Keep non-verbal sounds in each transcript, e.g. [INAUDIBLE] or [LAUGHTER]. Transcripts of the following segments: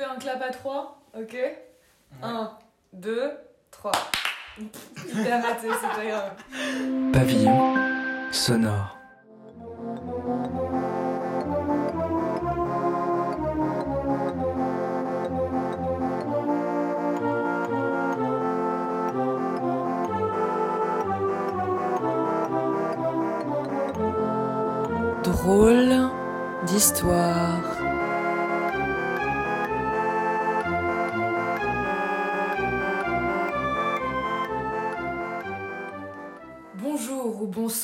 fait un clap à trois, ok Un, deux, trois. [LAUGHS] Hyper raté, c'est pas grave. Pavillon sonore. Drôle d'histoire.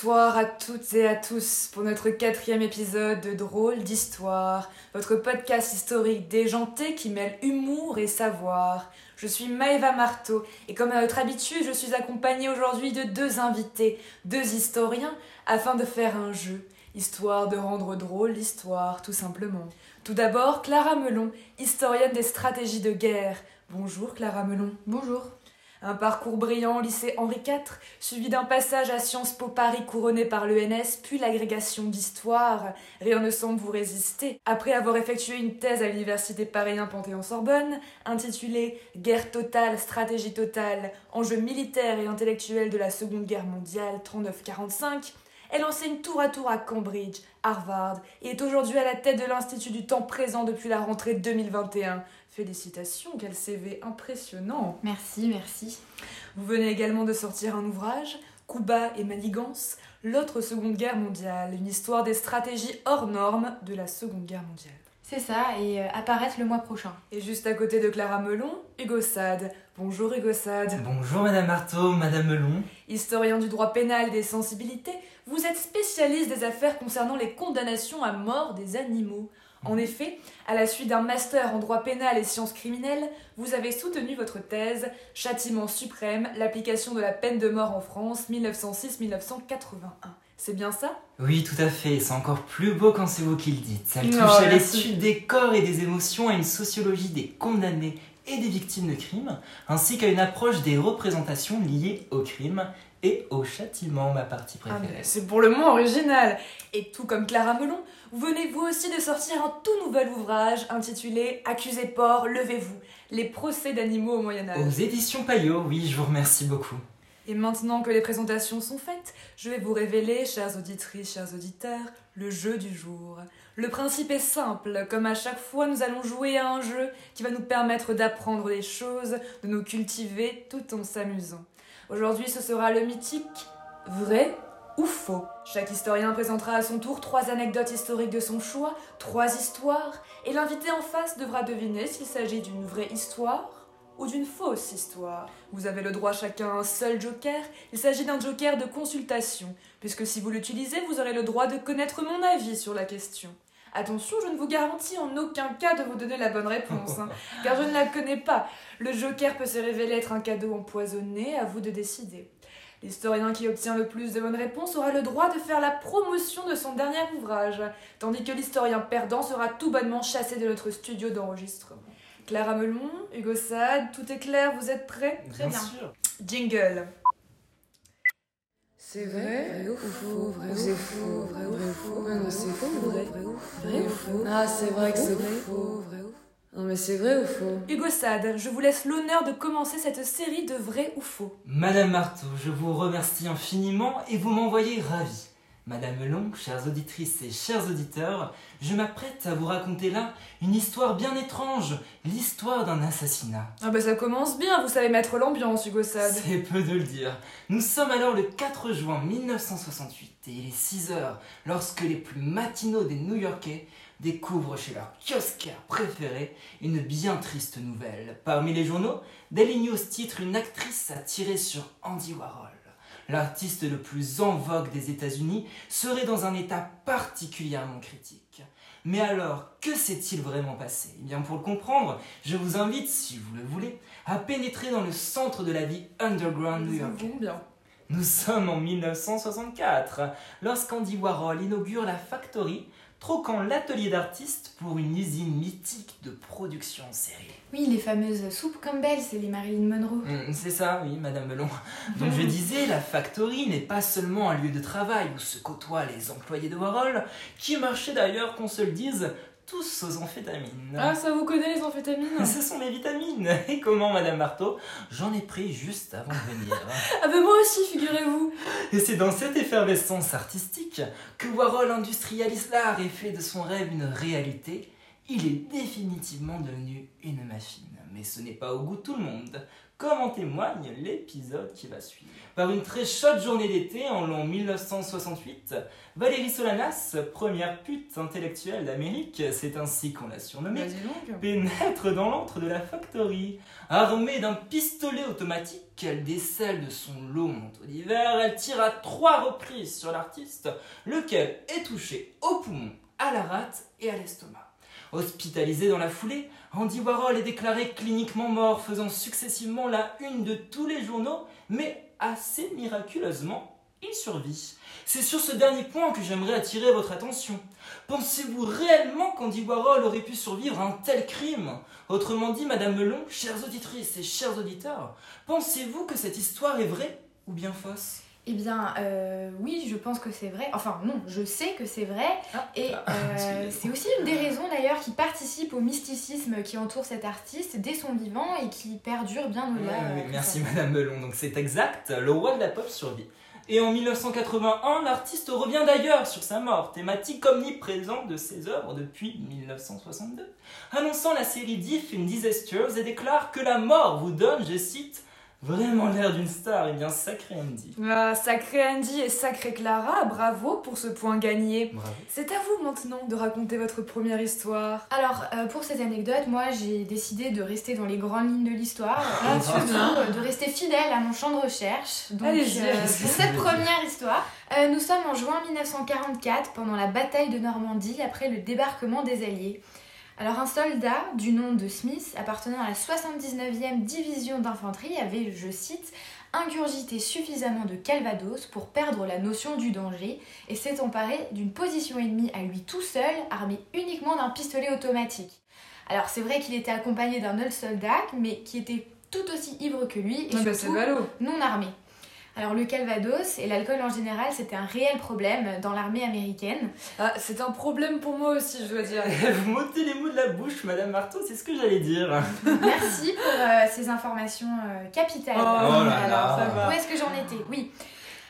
Bonsoir à toutes et à tous pour notre quatrième épisode de Drôle d'Histoire, votre podcast historique déjanté qui mêle humour et savoir. Je suis Maëva Marteau et comme à notre habitude, je suis accompagnée aujourd'hui de deux invités, deux historiens, afin de faire un jeu, histoire de rendre drôle l'histoire, tout simplement. Tout d'abord, Clara Melon, historienne des stratégies de guerre. Bonjour Clara Melon. Bonjour. Un parcours brillant au lycée Henri IV, suivi d'un passage à Sciences Po Paris couronné par l'ENS, puis l'agrégation d'histoire. Rien ne semble vous résister. Après avoir effectué une thèse à l'université Paris 1 Panthéon-Sorbonne, intitulée Guerre totale, stratégie totale, enjeux militaires et intellectuels de la Seconde Guerre mondiale 39-45, elle enseigne tour à tour à Cambridge, Harvard, et est aujourd'hui à la tête de l'Institut du temps présent depuis la rentrée 2021. Félicitations, quel CV impressionnant Merci, merci. Vous venez également de sortir un ouvrage, Cuba et Manigance, l'autre Seconde Guerre mondiale, une histoire des stratégies hors normes de la Seconde Guerre mondiale. C'est ça, et euh, apparaître le mois prochain. Et juste à côté de Clara Melon, Hugo Sade. Bonjour Hugo Sade. Bonjour Madame Marteau, Madame Melon. Historien du droit pénal et des sensibilités, vous êtes spécialiste des affaires concernant les condamnations à mort des animaux. En effet, à la suite d'un master en droit pénal et sciences criminelles, vous avez soutenu votre thèse Châtiment suprême, l'application de la peine de mort en France 1906-1981. C'est bien ça? Oui, tout à fait. C'est encore plus beau quand c'est vous qui le dites. Ça touche Oh, à merci. l'étude des corps et des émotions, à une sociologie des condamnés et des victimes de crimes, ainsi qu'à une approche des représentations liées au crime et au châtiment, ma partie Ah, préférée. C'est pour le moins original. Et tout comme Clara Melon, vous venez vous aussi de sortir un tout nouvel ouvrage intitulé Accusé porc, levez-vous, les procès d'animaux au Moyen Âge. Aux éditions Payot, oui, je vous remercie beaucoup. Et maintenant que les présentations sont faites, je vais vous révéler, chères auditrices, chers auditeurs, le jeu du jour. Le principe est simple, comme à chaque fois nous allons jouer à un jeu qui va nous permettre d'apprendre des choses, de nous cultiver tout en s'amusant. Aujourd'hui ce sera le mythique vrai ou faux. Chaque historien présentera à son tour trois anecdotes historiques de son choix, trois histoires, et l'invité en face devra deviner s'il s'agit d'une vraie histoire ou d'une fausse histoire. Vous avez le droit chacun à un seul joker. Il s'agit d'un joker de consultation, puisque si vous l'utilisez, vous aurez le droit de connaître mon avis sur la question. Attention, je ne vous garantis en aucun cas de vous donner la bonne réponse, hein, [LAUGHS] car je ne la connais pas. Le joker peut se révéler être un cadeau empoisonné, à vous de décider. L'historien qui obtient le plus de bonnes réponses aura le droit de faire la promotion de son dernier ouvrage, tandis que l'historien perdant sera tout bonnement chassé de notre studio d'enregistrement. Clara Melon, Hugo Sade, tout est clair, vous êtes prêts? Très bien. sûr. Jingle. C'est vrai, ou faux, vrai ou c'est faux, vrai ou faux, non c'est faux. ou vrai, vrai ou faux, ah c'est vrai que c'est faux, vrai ou non mais c'est vrai ou faux, Hugo Sade, je vous laisse l'honneur de commencer cette série de vrai ou faux. Madame Marteau, je vous remercie infiniment et vous m'envoyez ravi. Madame Melon, chères auditrices et chers auditeurs, je m'apprête à vous raconter là une histoire bien étrange, l'histoire d'un assassinat. Ah bah ça commence bien, vous savez mettre l'ambiance, Hugo Sade. C'est peu de le dire. Nous sommes alors le 4 juin 1968 et il est 6 heures lorsque les plus matinaux des New-Yorkais découvrent chez leur kiosquaire préféré une bien triste nouvelle. Parmi les journaux, Daily News titre une actrice a tiré sur Andy Warhol. L'artiste le plus en vogue des États-Unis serait dans un état particulièrement critique. Mais alors, que s'est-il vraiment passé? Eh bien, pour le comprendre, je vous invite, si vous le voulez, à pénétrer dans le centre de la vie underground new-yorkaise. tombe bien. Nous sommes en 1964, lorsqu'Andy Warhol inaugure la Factory, troquant l'atelier d'artiste pour une usine mythique de production en série. Oui, les fameuses soupes Campbell, c'est les Marilyn Monroe. Hum, C'est ça, oui, Madame Melon. [LAUGHS] Donc je disais, la Factory n'est pas seulement un lieu de travail où se côtoient les employés de Warhol, qui marchaient d'ailleurs, qu'on se le dise, tous aux amphétamines. Ah, ça vous connaît les amphétamines [LAUGHS] Ce sont mes vitamines. [LAUGHS] Et comment, Madame Marteau? J'en ai pris juste avant de venir. [LAUGHS] Ah ben moi aussi, figurez-vous Et c'est dans cette effervescence artistique que Warhol industrialise l'art et fait de son rêve une réalité. Il est définitivement devenu une machine. Mais ce n'est pas au goût de tout le monde, comme en témoigne l'épisode qui va suivre. Par une très chaude journée d'été en l'an 1968, Valérie Solanas, première pute intellectuelle d'Amérique, c'est ainsi qu'on l'a surnommée, donc pénètre dans l'antre de la factory. Armée d'un pistolet automatique qu'elle décèle de son long manteau d'hiver, elle tire à trois reprises sur l'artiste, lequel est touché au poumon, à la rate et à l'estomac. Hospitalisé dans la foulée, Andy Warhol est déclaré cliniquement mort, faisant successivement la une de tous les journaux, mais assez miraculeusement, il survit. C'est sur ce dernier point que j'aimerais attirer votre attention. Pensez-vous réellement qu'Andy Warhol aurait pu survivre à un tel crime? Autrement dit, Madame Melon, chères auditrices et chers auditeurs, pensez-vous que cette histoire est vraie ou bien fausse? Eh bien, euh, oui, je pense que c'est vrai. Enfin, non, je sais que c'est vrai. Et Ah, euh, [LAUGHS] excusez-moi. c'est aussi une des raisons d'ailleurs qui participe au mysticisme qui entoure cet artiste dès son vivant et qui perdure bien au-delà. ouais, euh, merci. Madame Melon. Donc c'est exact, le roi de la pop survit. Et en 1981, l'artiste revient d'ailleurs sur sa mort, thématique omniprésente de ses œuvres depuis 1962, annonçant la série Diff in Disasters et déclare que la mort vous donne, je cite, vraiment l'air d'une star. Et bien sacré Andy. Ah, sacré Andy et sacré Clara, bravo pour ce point gagné. Bravo. C'est à vous maintenant de raconter votre première histoire. Alors, euh, pour cette anecdote, moi j'ai décidé de rester dans les grandes lignes de l'histoire, [LAUGHS] Ah, et tu surtout euh, de rester fidèle à mon champ de recherche. Donc, Allez-y, euh, pour cette première histoire, euh, nous sommes en juin 1944, pendant la bataille de Normandie, après le débarquement des Alliés. Alors, un soldat du nom de Smith, appartenant à la 79e division d'infanterie, avait, je cite, ingurgité suffisamment de Calvados pour perdre la notion du danger et s'est emparé d'une position ennemie à lui tout seul, armé uniquement d'un pistolet automatique. Alors c'est vrai qu'il était accompagné d'un autre soldat, mais qui était tout aussi ivre que lui et Ah bah, surtout non armé. Alors le Calvados et l'alcool en général, c'était un réel problème dans l'armée américaine. Ah, c'est un problème pour moi aussi, je dois dire. [LAUGHS] Vous m'ôtez les mots de la bouche, Madame Marteau, c'est ce que j'allais dire. [LAUGHS] Merci pour euh, ces informations euh, capitales. Oh là Alors, là. ça va. Où est-ce que j'en étais? Oui.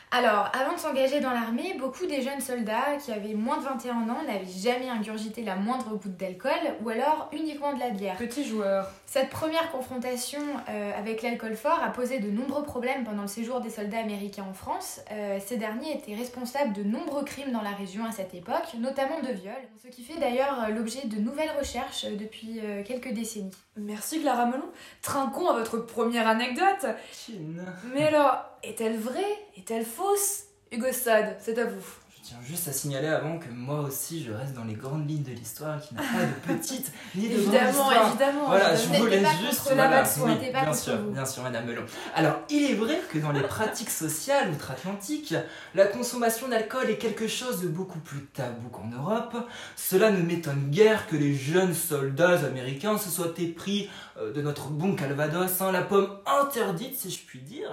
Alors, avant de s'engager dans l'armée, beaucoup des jeunes soldats qui avaient moins de 21 ans n'avaient jamais ingurgité la moindre goutte d'alcool ou alors uniquement de la bière. Petit joueur. Cette première confrontation euh, avec l'alcool fort a posé de nombreux problèmes pendant le séjour des soldats américains en France. Euh, ces derniers étaient responsables de nombreux crimes dans la région à cette époque, notamment de viols, ce qui fait d'ailleurs euh, l'objet de nouvelles recherches depuis euh, quelques décennies. Merci Clara Melon. Trinquons à votre première anecdote. Chine. Mais alors, est-elle vraie? Est-elle fausse? Hugo Sade, c'est à vous. Tiens juste à signaler avant que moi aussi je reste dans les grandes lignes de l'histoire qui n'a pas de petite ni de Évidemment, évidemment. Voilà, je vous laisse juste. voilà, oui, bien sûr, vous. bien sûr, Madame Melon. Alors, il est vrai que dans les pratiques sociales outre-Atlantique, la consommation d'alcool est quelque chose de beaucoup plus tabou qu'en Europe. Cela ne m'étonne guère que les jeunes soldats américains se soient épris euh, de notre bon Calvados, hein, la pomme interdite, si je puis dire,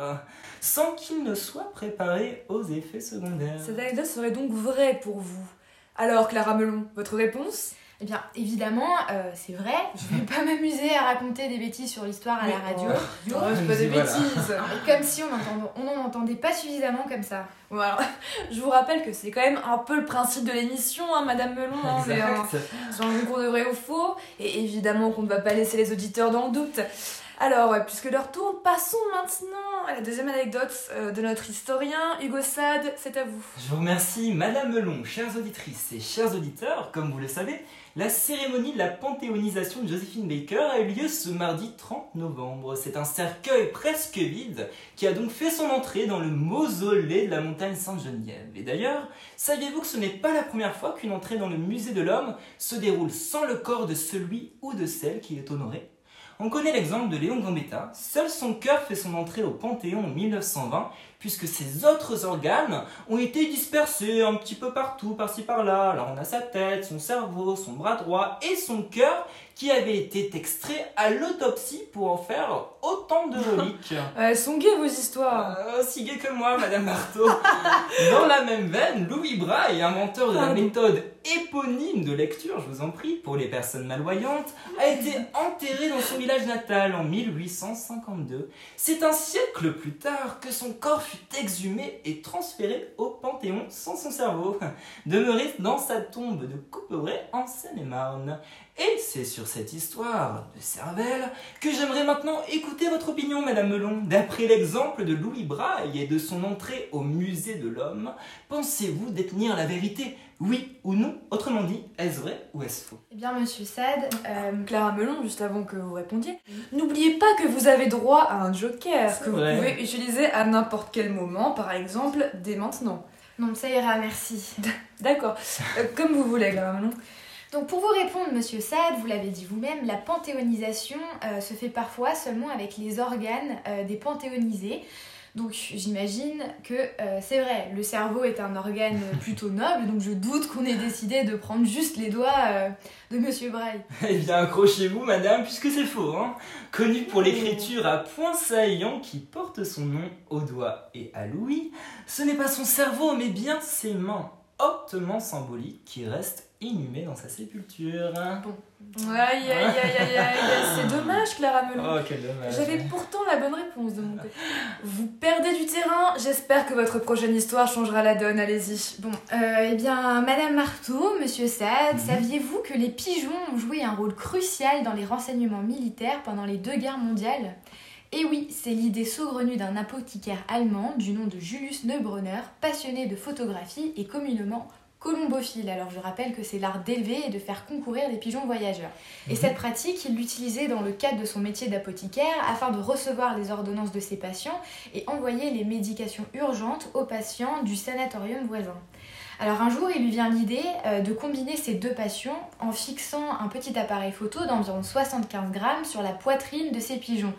sans qu'ils ne soient préparés aux effets secondaires. Cette anecdote serait donc vraie pour vous. Alors, Clara Melon, votre réponse? Eh bien, évidemment, euh, c'est vrai, je vais pas [LAUGHS] m'amuser à raconter des bêtises sur l'histoire à la radio. Oh, c'est pas des Voilà. bêtises. [LAUGHS] Comme si on n'entend- on n'en entendait pas suffisamment comme ça. Bon, alors, [LAUGHS] je vous rappelle que c'est quand même un peu le principe de l'émission, hein, Madame Melon. hein, mais, euh, Exact. C'est un concours de vrai ou faux, et évidemment qu'on ne va pas laisser les auditeurs dans le doute. Alors, ouais, puisque leur tour, passons maintenant à la deuxième anecdote euh, de notre historien, Hugo Sade, c'est à vous. Je vous remercie, Madame Melon, chères auditrices et chers auditeurs. Comme vous le savez, la cérémonie de la panthéonisation de Josephine Baker a eu lieu ce mardi 30 novembre. C'est un cercueil presque vide qui a donc fait son entrée dans le mausolée de la montagne Sainte-Geneviève. Et d'ailleurs, saviez-vous que ce n'est pas la première fois qu'une entrée dans le musée de l'homme se déroule sans le corps de celui ou de celle qui est honoré on connaît l'exemple de Léon Gambetta. Seul son cœur fait son entrée au Panthéon en 1920, puisque ses autres organes ont été dispersés un petit peu partout, par-ci par-là. Alors on a sa tête, son cerveau, son bras droit et son cœur qui avaient été extraits à l'autopsie pour en faire autant de reliques. Elles [LAUGHS] sont gays vos histoires. Euh, aussi gai que moi, Madame Marteau. [LAUGHS] Dans la même veine, Louis Braille, inventeur de la méthode éponyme de lecture, je vous en prie, pour les personnes malvoyantes, a été enterré dans son village natal en 1852. C'est un siècle plus tard que son corps fut exhumé et transféré au Panthéon sans son cerveau, demeuré dans sa tombe de Couperet en Seine-et-Marne. Et c'est sur cette histoire de cervelle que j'aimerais maintenant écouter votre opinion, Madame Melon. D'après l'exemple de Louis Braille et de son entrée au musée de l'homme, pensez-vous détenir la vérité Oui ou non? Autrement dit, est-ce vrai ou est-ce faux? Eh bien, monsieur Sade, euh, Clara Melon, juste avant que vous répondiez, n'oubliez pas que vous avez droit à un joker que vous pouvez utiliser à n'importe quel moment, par exemple dès maintenant. non, ça ira, merci. D'accord. Euh, comme vous voulez, Clara Melon. Donc pour vous répondre, monsieur Sade, vous l'avez dit vous-même, la panthéonisation euh, se fait parfois seulement avec les organes euh, des panthéonisés. Donc j'imagine que euh, c'est vrai, le cerveau est un organe [LAUGHS] plutôt noble, donc je doute qu'on ait décidé de prendre juste les doigts euh, de monsieur Braille. [LAUGHS] Eh bien, accrochez-vous, Madame, puisque c'est faux. Hein Connu pour l'écriture à point saillant qui porte son nom au doigt et à l'ouïe, ce n'est pas son cerveau, mais bien ses mains hautement symboliques qui restent inhumées dans sa sépulture. Aïe, aïe, aïe, aïe, aïe, c'est dommage, Clara Melon. Oh, quel dommage. J'avais pourtant la bonne réponse de mon côté. Vous perdez du terrain, j'espère que votre prochaine histoire changera la donne, allez-y. Bon, euh, eh bien, Madame Marteau, Monsieur Sade, Mhm. saviez-vous que les pigeons ont joué un rôle crucial dans les renseignements militaires pendant les deux guerres mondiales? Et oui, c'est l'idée saugrenue d'un apothicaire allemand du nom de Julius Neubrunner, passionné de photographie et communément colombophile. Alors je rappelle que c'est l'art d'élever et de faire concourir des pigeons voyageurs. Et Mhm. cette pratique, il l'utilisait dans le cadre de son métier d'apothicaire afin de recevoir les ordonnances de ses patients et envoyer les médications urgentes aux patients du sanatorium voisin. Alors un jour, il lui vient l'idée euh, de combiner ces deux passions en fixant un petit appareil photo d'environ 75 grammes sur la poitrine de ces pigeons.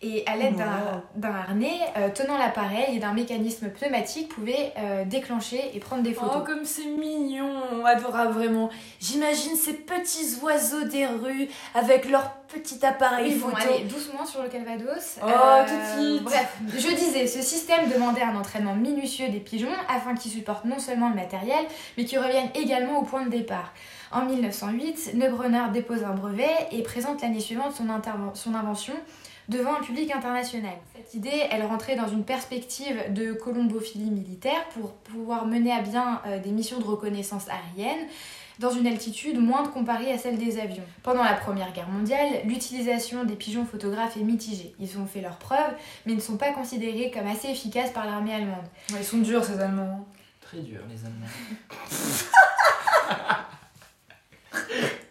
Et à l'aide d'un- Wow. d'un harnais euh, tenant l'appareil et d'un mécanisme pneumatique, pouvait euh, déclencher et prendre des Oh, photos. comme c'est mignon, adorable vraiment. J'imagine ces petits oiseaux des rues avec leur petit appareil allez, doucement sur le calvados. Oh, tout de suite. Bref, je disais, ce système demandait un entraînement minutieux des pigeons afin qu'ils supportent non seulement le matériel, mais qu'ils reviennent également au point de départ. En 1908, Neubrunner dépose un brevet et présente l'année suivante son, son invention devant un public international. Cette idée, elle rentrait dans une perspective de colombophilie militaire pour pouvoir mener à bien euh, des missions de reconnaissance aérienne dans une altitude moindre comparée à celle des avions. Pendant la Première Guerre mondiale, l'utilisation des pigeons photographes est mitigée. Ils ont fait leurs preuves, mais ne sont pas considérés comme assez efficaces par l'armée allemande. Ouais, ils sont durs ces Allemands. Très dur, les Allemands. [LAUGHS]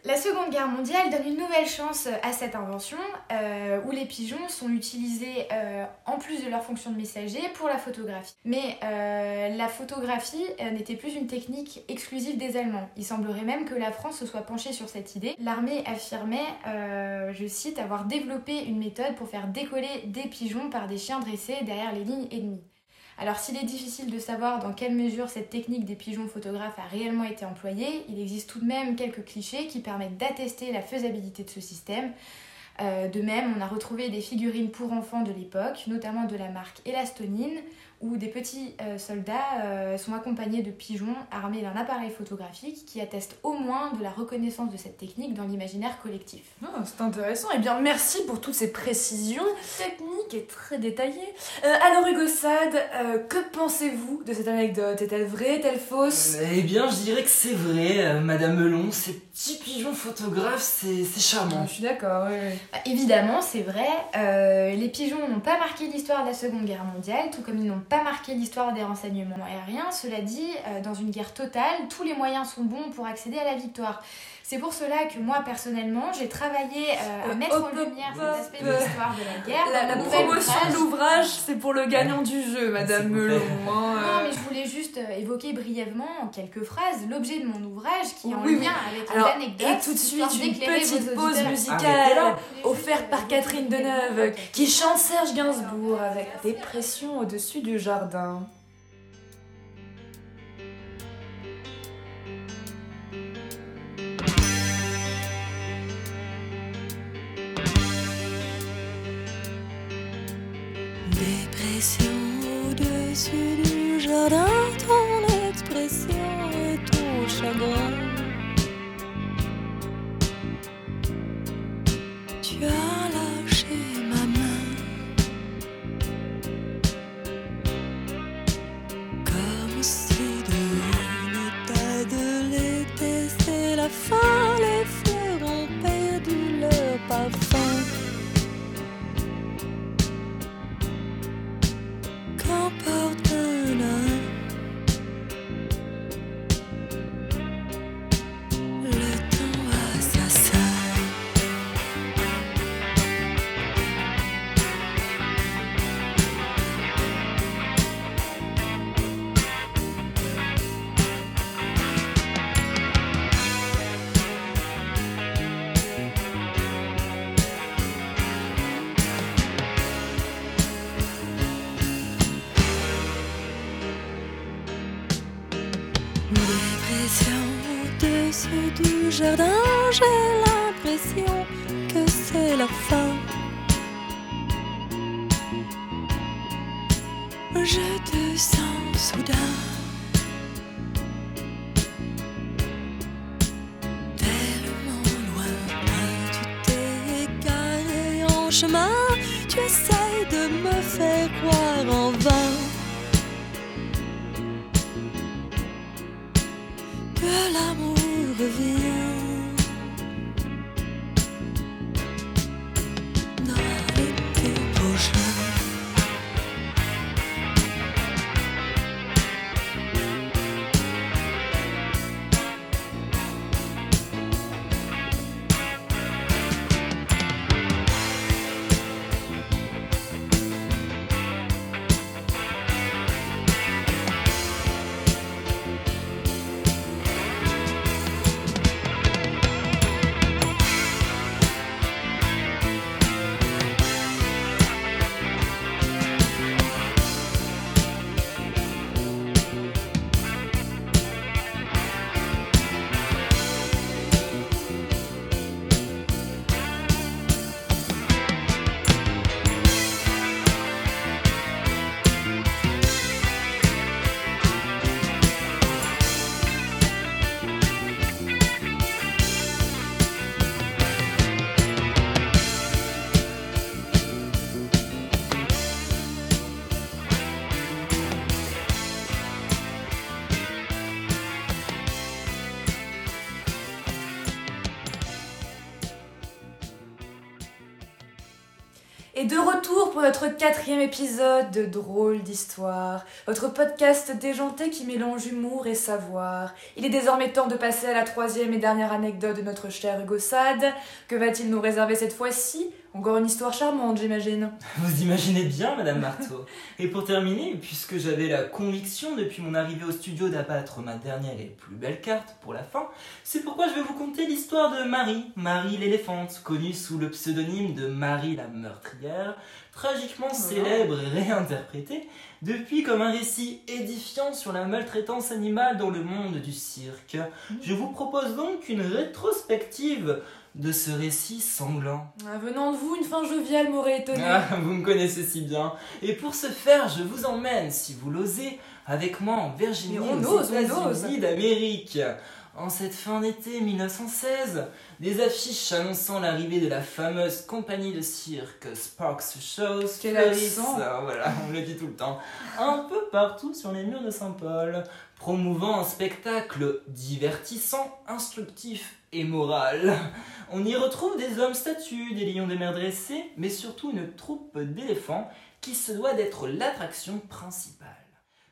La Seconde Guerre mondiale donne une nouvelle chance à cette invention, euh, où les pigeons sont utilisés euh, en plus de leur fonction de messager pour la photographie. Mais euh, la photographie euh, n'était plus une technique exclusive des Allemands. Il semblerait même que la France se soit penchée sur cette idée. L'armée affirmait, euh, je cite, avoir développé une méthode pour faire décoller des pigeons par des chiens dressés derrière les lignes ennemies. Alors s'il est difficile de savoir dans quelle mesure cette technique des pigeons photographes a réellement été employée, il existe tout de même quelques clichés qui permettent d'attester la faisabilité de ce système. Euh, de même, on a retrouvé des figurines pour enfants de l'époque, notamment de la marque Elastonine, où des petits euh, soldats euh, sont accompagnés de pigeons armés d'un appareil photographique qui atteste au moins de la reconnaissance de cette technique dans l'imaginaire collectif. Ah, c'est intéressant. Eh bien, merci pour toutes ces précisions techniques et très détaillées. Euh, alors, Hugo Sade, euh, que pensez-vous de cette anecdote? Est-elle vraie? Est-elle fausse? Eh bien, je dirais que c'est vrai, euh, Madame Melon. Ces petits pigeons photographes, c'est c'est charmant. Je suis d'accord, oui, oui. Bah, évidemment, c'est vrai, euh, les pigeons n'ont pas marqué l'histoire de la Seconde Guerre mondiale, tout comme ils n'ont pas marqué l'histoire des renseignements aériens. Cela dit, euh, dans une guerre totale, tous les moyens sont bons pour accéder à la victoire. C'est pour cela que moi, personnellement, j'ai travaillé euh, à mettre hop, en lumière hop, cet aspect de l'histoire de la guerre. La, promotion de l'ouvrage, c'est pour le gagnant du jeu, Madame Melon. hein, Non, euh. mais je voulais juste évoquer brièvement, en quelques phrases, l'objet de mon ouvrage qui est en Oui, oui. lien avec Alors, les anecdotes. et tout de suite, une petite pause musicale Arrêtez-la. offerte par Catherine Deneuve qui chante Serge Gainsbourg avec Dépression au-dessus du jardin. Dépression au-dessus du jardin, ton expression et ton chagrin. Dépression au-dessus du jardin, j'ai l'impression que c'est la fin. Je te sens soudain. Tellement loin, tu t'es égaré en chemin, de retour pour notre quatrième épisode de Drôle d'Histoire, votre podcast déjanté qui mélange humour et savoir. Il est désormais temps de passer à la troisième et dernière anecdote de notre cher Hugo Sade. Que va-t-il nous réserver cette fois-ci? Encore une histoire charmante, j'imagine. [LAUGHS] Vous imaginez bien, Madame Marteau. Et pour terminer, puisque j'avais la conviction depuis mon arrivée au studio d'abattre ma dernière et plus belle carte pour la fin, c'est pourquoi je vais vous conter l'histoire de Marie, Marie l'éléphante, connue sous le pseudonyme de Marie la meurtrière, tragiquement célèbre et réinterprétée depuis comme un récit édifiant sur la maltraitance animale dans le monde du cirque. Je vous propose donc une rétrospective de ce récit sanglant. Ah, venant de vous, une fin joviale m'aurait étonné. Ah, vous me connaissez si bien. Et pour ce faire, je vous emmène, si vous l'osez, avec moi en Virginie, aux. États-Unis d'Amérique. En cette fin d'été 1916, des affiches annonçant l'arrivée de la fameuse compagnie de cirque Sparks Shows fleurissent, accent. ah, voilà, [LAUGHS] on le dit tout le temps, un peu partout sur les murs de Saint-Paul, promouvant un spectacle divertissant, instructif et moral. On y retrouve des hommes statues, des lions de mer dressés, mais surtout une troupe d'éléphants qui se doit d'être l'attraction principale.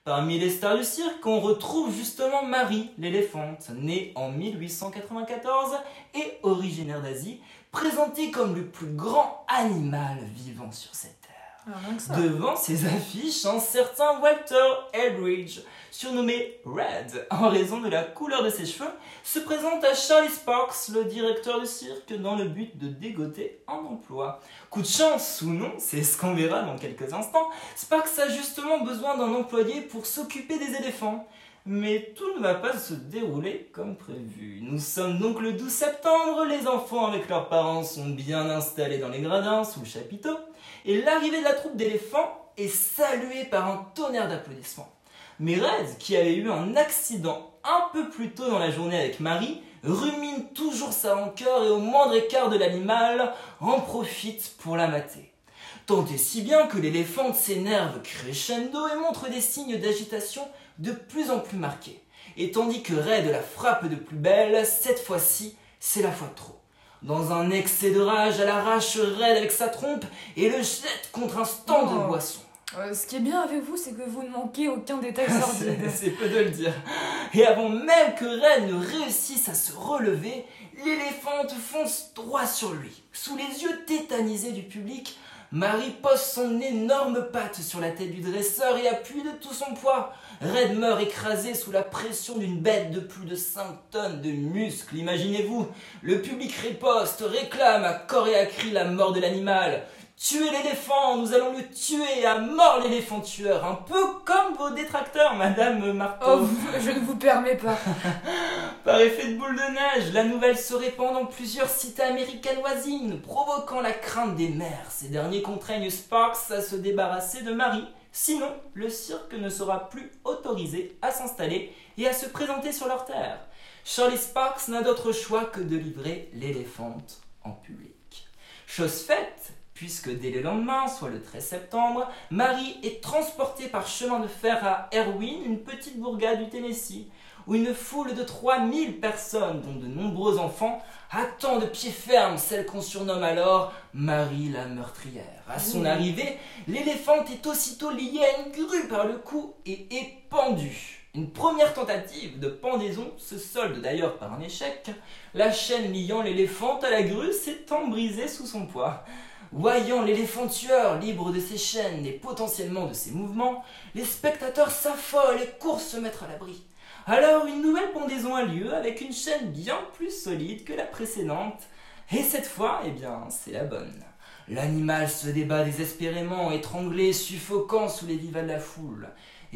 Parmi les stars du cirque, on retrouve justement Marie, l'éléphante, née en 1894 et originaire d'Asie, présentée comme le plus grand animal vivant sur cette terre. Ah. Devant ces affiches, un certain Walter Eldridge, surnommé Red en raison de la couleur de ses cheveux, se présente à Charlie Sparks, le directeur du cirque, dans le but de dégoter un emploi. Coup de chance ou non, c'est ce qu'on verra dans quelques instants, Sparks a justement besoin d'un employé pour s'occuper des éléphants. Mais tout ne va pas se dérouler comme prévu. Nous sommes donc le 12 septembre, les enfants avec leurs parents sont bien installés dans les gradins sous le chapiteau, et l'arrivée de la troupe d'éléphants est salué par un tonnerre d'applaudissements. Mais Red, qui avait eu un accident un peu plus tôt dans la journée avec Marie, rumine toujours sa rancœur et au moindre écart de l'animal, en profite pour la mater. Tant et si bien que l'éléphante s'énerve crescendo et montre des signes d'agitation de plus en plus marqués. Et tandis que Red la frappe de plus belle, cette fois-ci, c'est la fois de trop. Dans un excès de rage, elle arrache Red avec sa trompe et le jette contre un stand de Oh. boisson. Euh, ce qui est bien avec vous, c'est que vous ne manquez aucun détail [LAUGHS] sordide. C'est peu de le dire. Et avant même que Red ne réussisse à se relever, l'éléphante fonce droit sur lui. Sous les yeux tétanisés du public, Marie pose son énorme patte sur la tête du dresseur et appuie de tout son poids. Red meurt écrasé sous la pression d'une bête de plus de 5 tonnes de muscles, imaginez-vous. Le public riposte, réclame à corps et à cri la mort de l'animal. Tuez l'éléphant, nous allons le tuer, à mort l'éléphant tueur, un peu comme vos détracteurs, [LAUGHS] Madame Marteau. Oh, je ne vous permets pas. [LAUGHS] Par effet de boule de neige, la nouvelle se répand dans plusieurs cités américaines voisines, provoquant la crainte des maires. Ces derniers contraignent Sparks à se débarrasser de Marie, sinon le cirque ne sera plus autorisé à s'installer et à se présenter sur leur terre. Charlie Sparks n'a d'autre choix que de livrer l'éléphante en public. Chose faite, puisque dès le lendemain, soit le 13 septembre, Marie est transportée par chemin de fer à Erwin, une petite bourgade du Tennessee, où une foule de 3000 personnes, dont de nombreux enfants, attend de pied ferme celle qu'on surnomme alors Marie la meurtrière. À son Mmh. arrivée, l'éléphante est aussitôt liée à une grue par le cou et est pendue. Une première tentative de pendaison se solde d'ailleurs par un échec, la chaîne liant l'éléphante à la grue s'étant brisée sous son poids. Voyant l'éléphant tueur libre de ses chaînes et potentiellement de ses mouvements, les spectateurs s'affolent et courent se mettre à l'abri. Alors une nouvelle pendaison a lieu avec une chaîne bien plus solide que la précédente. Et cette fois, eh bien, c'est la bonne. L'animal se débat désespérément, étranglé, suffocant sous les vivas de la foule.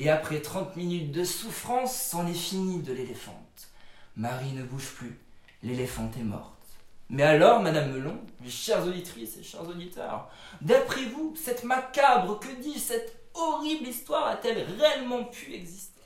Et après 30 minutes de souffrance, c'en est fini de l'éléphante. Marie ne bouge plus. L'éléphante est morte. Mais alors, Madame Melon, mes chères auditrices et chers auditeurs, d'après vous, cette macabre, que dis-je, cette horrible histoire a-t-elle réellement pu exister?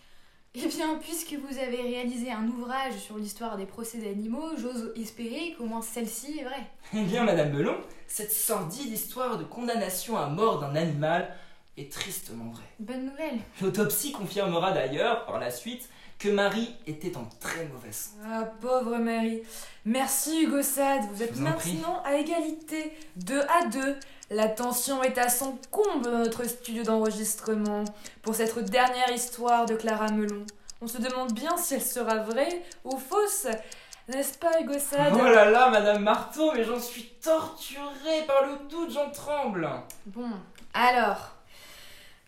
Eh bien, puisque vous avez réalisé un ouvrage sur l'histoire des procès d'animaux, j'ose espérer qu'au moins celle-ci est vraie. Eh bien, Madame Melon, cette sordide histoire de condamnation à mort d'un animal est tristement vraie. Bonne nouvelle. L'autopsie confirmera d'ailleurs, par la suite, que Marie était en très mauvaise santé. Ah, pauvre Mary. Merci Hugo Sade, vous êtes vous maintenant à égalité, 2 à 2. La tension est à son comble dans notre studio d'enregistrement pour cette dernière histoire de Clara Melon. On se demande bien si elle sera vraie ou fausse. N'est-ce pas Hugo Sade Oh là là, Madame Marteau, mais j'en suis torturée par le doute, j'en tremble. Bon, alors,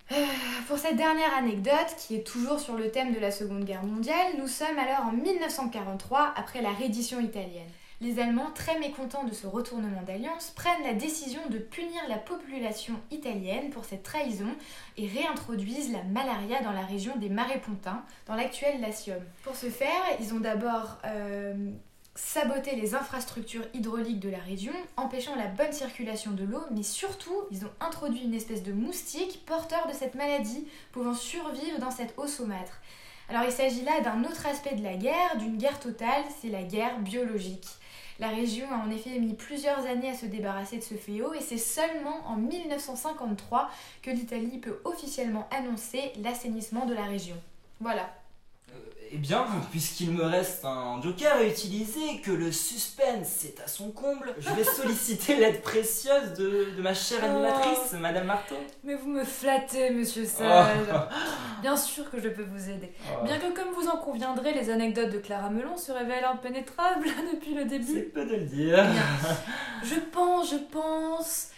[SIGHS] pour cette dernière anecdote, qui est toujours sur le thème de la Seconde Guerre mondiale, nous sommes alors en 1943, après la reddition italienne. Les Allemands, très mécontents de ce retournement d'alliance, prennent la décision de punir la population italienne pour cette trahison et réintroduisent la malaria dans la région des Marais Pontins, dans l'actuel Latium. Pour ce faire, ils ont d'abord euh, saboté les infrastructures hydrauliques de la région, empêchant la bonne circulation de l'eau, mais surtout, ils ont introduit une espèce de moustique porteur de cette maladie, pouvant survivre dans cette eau saumâtre. Alors il s'agit là d'un autre aspect de la guerre, d'une guerre totale, c'est la guerre biologique. La région a en effet mis plusieurs années à se débarrasser de ce fléau et c'est seulement en 1953 que l'Italie peut officiellement annoncer l'assainissement de la région. Voilà. Eh bien, puisqu'il me reste un joker à utiliser, que le suspense est à son comble, je vais [LAUGHS] solliciter l'aide précieuse de, de ma chère animatrice, Madame Marteau. Mais vous me flattez, monsieur Sade. Oh. Bien sûr que je peux vous aider. Oh, Bien que, comme vous en conviendrez, les anecdotes de Clara Melon se révèlent impénétrables [LAUGHS] depuis le C'est début. peu de le dire. Je pense, je pense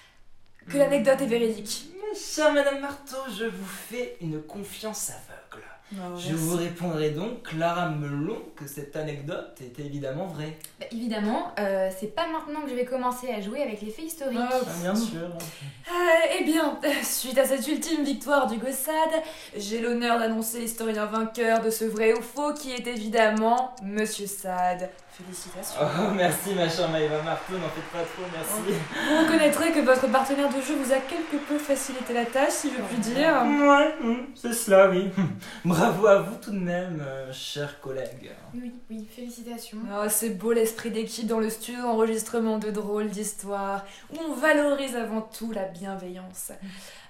que l'anecdote est véridique. Mais chère Madame Marteau, je vous fais une confiance aveugle. Je vous répondrai donc, Clara Melon, que cette anecdote est évidemment vraie. Bah, évidemment, euh, c'est pas maintenant que je vais commencer à jouer avec les faits historiques. Ah, bien sûr. Euh, eh bien, suite à cette ultime victoire du Gossade, j'ai l'honneur d'annoncer l'historien vainqueur de ce vrai ou faux qui est évidemment Monsieur Sade. Félicitations. Oh, [LAUGHS] merci ma chère Maëva Marteau, n'en faites pas trop, merci. Vous reconnaîtrez que votre partenaire de jeu vous a quelque peu facilité la tâche, si je puis dire. Ouais, c'est cela, oui. [LAUGHS] Bravo à vous tout de même, euh, chers collègues. Oui, oui, félicitations. Oh, c'est beau l'esprit d'équipe dans le studio d'enregistrement de drôles d'histoires, où on valorise avant tout la bienveillance.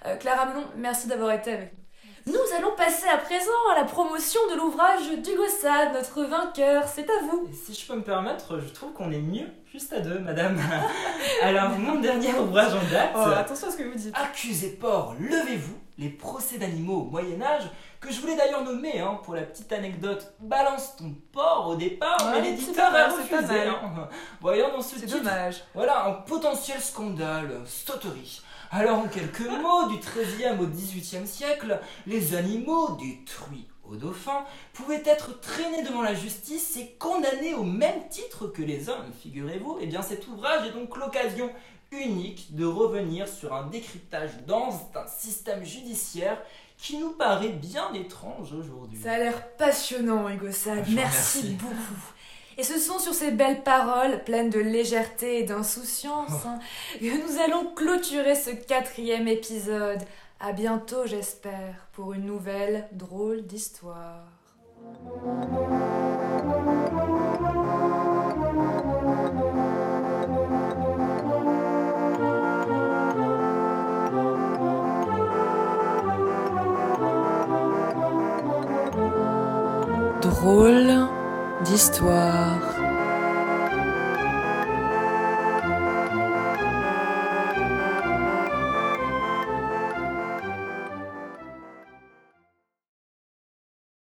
Euh, Clara Melon, merci d'avoir été avec nous. Nous allons passer à présent à la promotion de l'ouvrage d'Hugo Sade, notre vainqueur. C'est à vous. Et si je peux me permettre, je trouve qu'on est mieux juste à deux, madame. [LAUGHS] Alors, mon dernier ouvrage en date. Oh, attention à ce que vous dites. Accusez porc, levez-vous, les procès d'animaux au Moyen-Âge, que je voulais d'ailleurs nommer, hein, pour la petite anecdote, balance ton porc au départ, Ouais, mais l'éditeur a refusé. hein. Voyons dans ce C'est titre, dommage. voilà un potentiel scandale, sauterie. Alors, en quelques mots, du XIIIe au XVIIIe siècle, les animaux, des truies aux dauphins, pouvaient être traînés devant la justice et condamnés au même titre que les hommes, figurez-vous. Et bien, cet ouvrage est donc l'occasion unique de revenir sur un décryptage dense d'un système judiciaire qui nous paraît bien étrange aujourd'hui. Ça a l'air passionnant, Hugo vous Merci remercie. beaucoup. Et ce sont sur ces belles paroles, pleines de légèreté et d'insouciance, Oh. hein, que nous allons clôturer ce quatrième épisode. À bientôt, j'espère, pour une nouvelle drôle d'histoire. Drôle d'histoire.